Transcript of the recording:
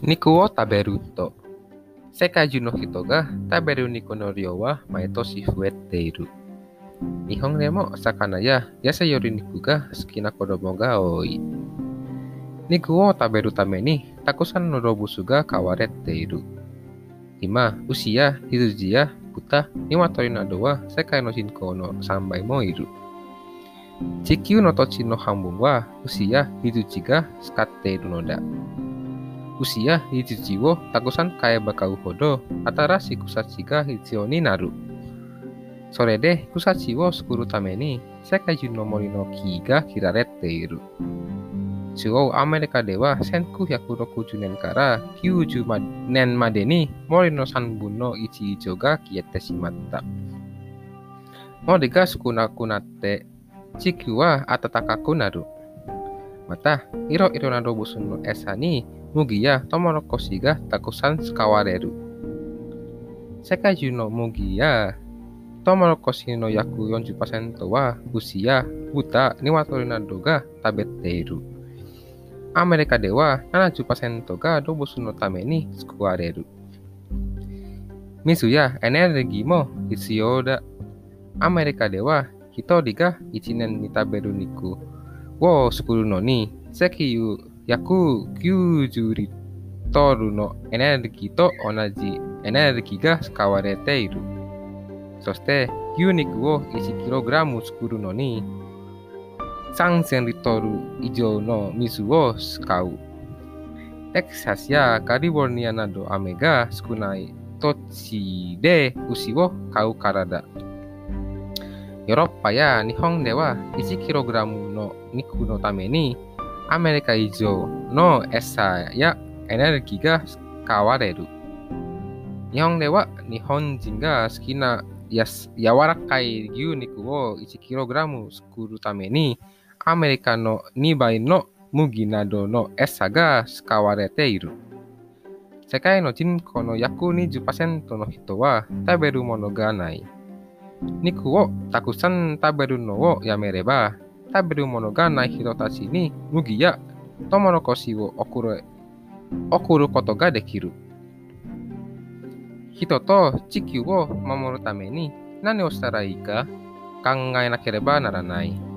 Niku wo taberu to. Seka juno hito ga taberu niku no ryo wa maeto si fuet teiru. Nihong remo sakana ya yasa yori niku ga sekina kodomo ga oi. Niku wo taberu tame ni takusan no robusu ga kawaretteiru. Ima usia hiruji buta niwatori nado wa seka no jinko no sambai mo iru. Chikiu no tochi no hambung wa usia hiruji skat teiru no da usia hijijiwo takusan kaya bakau hodo atara si kusachiga hitsio ni naru. Sore deh kusachi sekuru tameni seka juno morino kiga kiraret teiru. ki Amerika dewa senku yakuro kujunen kara kyuju nen madeni morino sanbuno ichi ijo ga kiyete shimatta. Mori ga sukunakunate chikiwa atatakaku naru. までに森の3分の1以上が消えてしまった。森が少なくなって地球は暖かくなる。また、いろいろな動物の餌に麦やトウモロコシがたくさん使われる。世界中の麦やトウモロコシの約40%は牛や豚、鶏などが食べている。アメリカでは70%が動物のために作られる。水やエネルギーも必要だ。アメリカでは一人が1年に食べる肉 wo sukuru no ni seki yu yaku kyujuri toru no energi to onaji energi ga sukawarete iru. Soste kyuniku wo isi kilogramu sukuru no ni sansen ritoru ijo no misu wo sukau. Texas ya California nado amega sukunai tochi de usiwo kau karada. ヨーロッパや日本では 1kg の肉のためにアメリカ以上の餌やエネルギーが使われる。日本では日本人が好きなや柔らかい牛肉を 1kg 作るために、アメリカの2倍の麦などの餌が使われている。世界の人口の約20%の人は食べるものがない。肉をたくさん食べるのをやめれば、食べるものがない人たちに麦やトウモロコシを送る送ることができる。人と地球を守るために何をしたらいいか考えなければならない。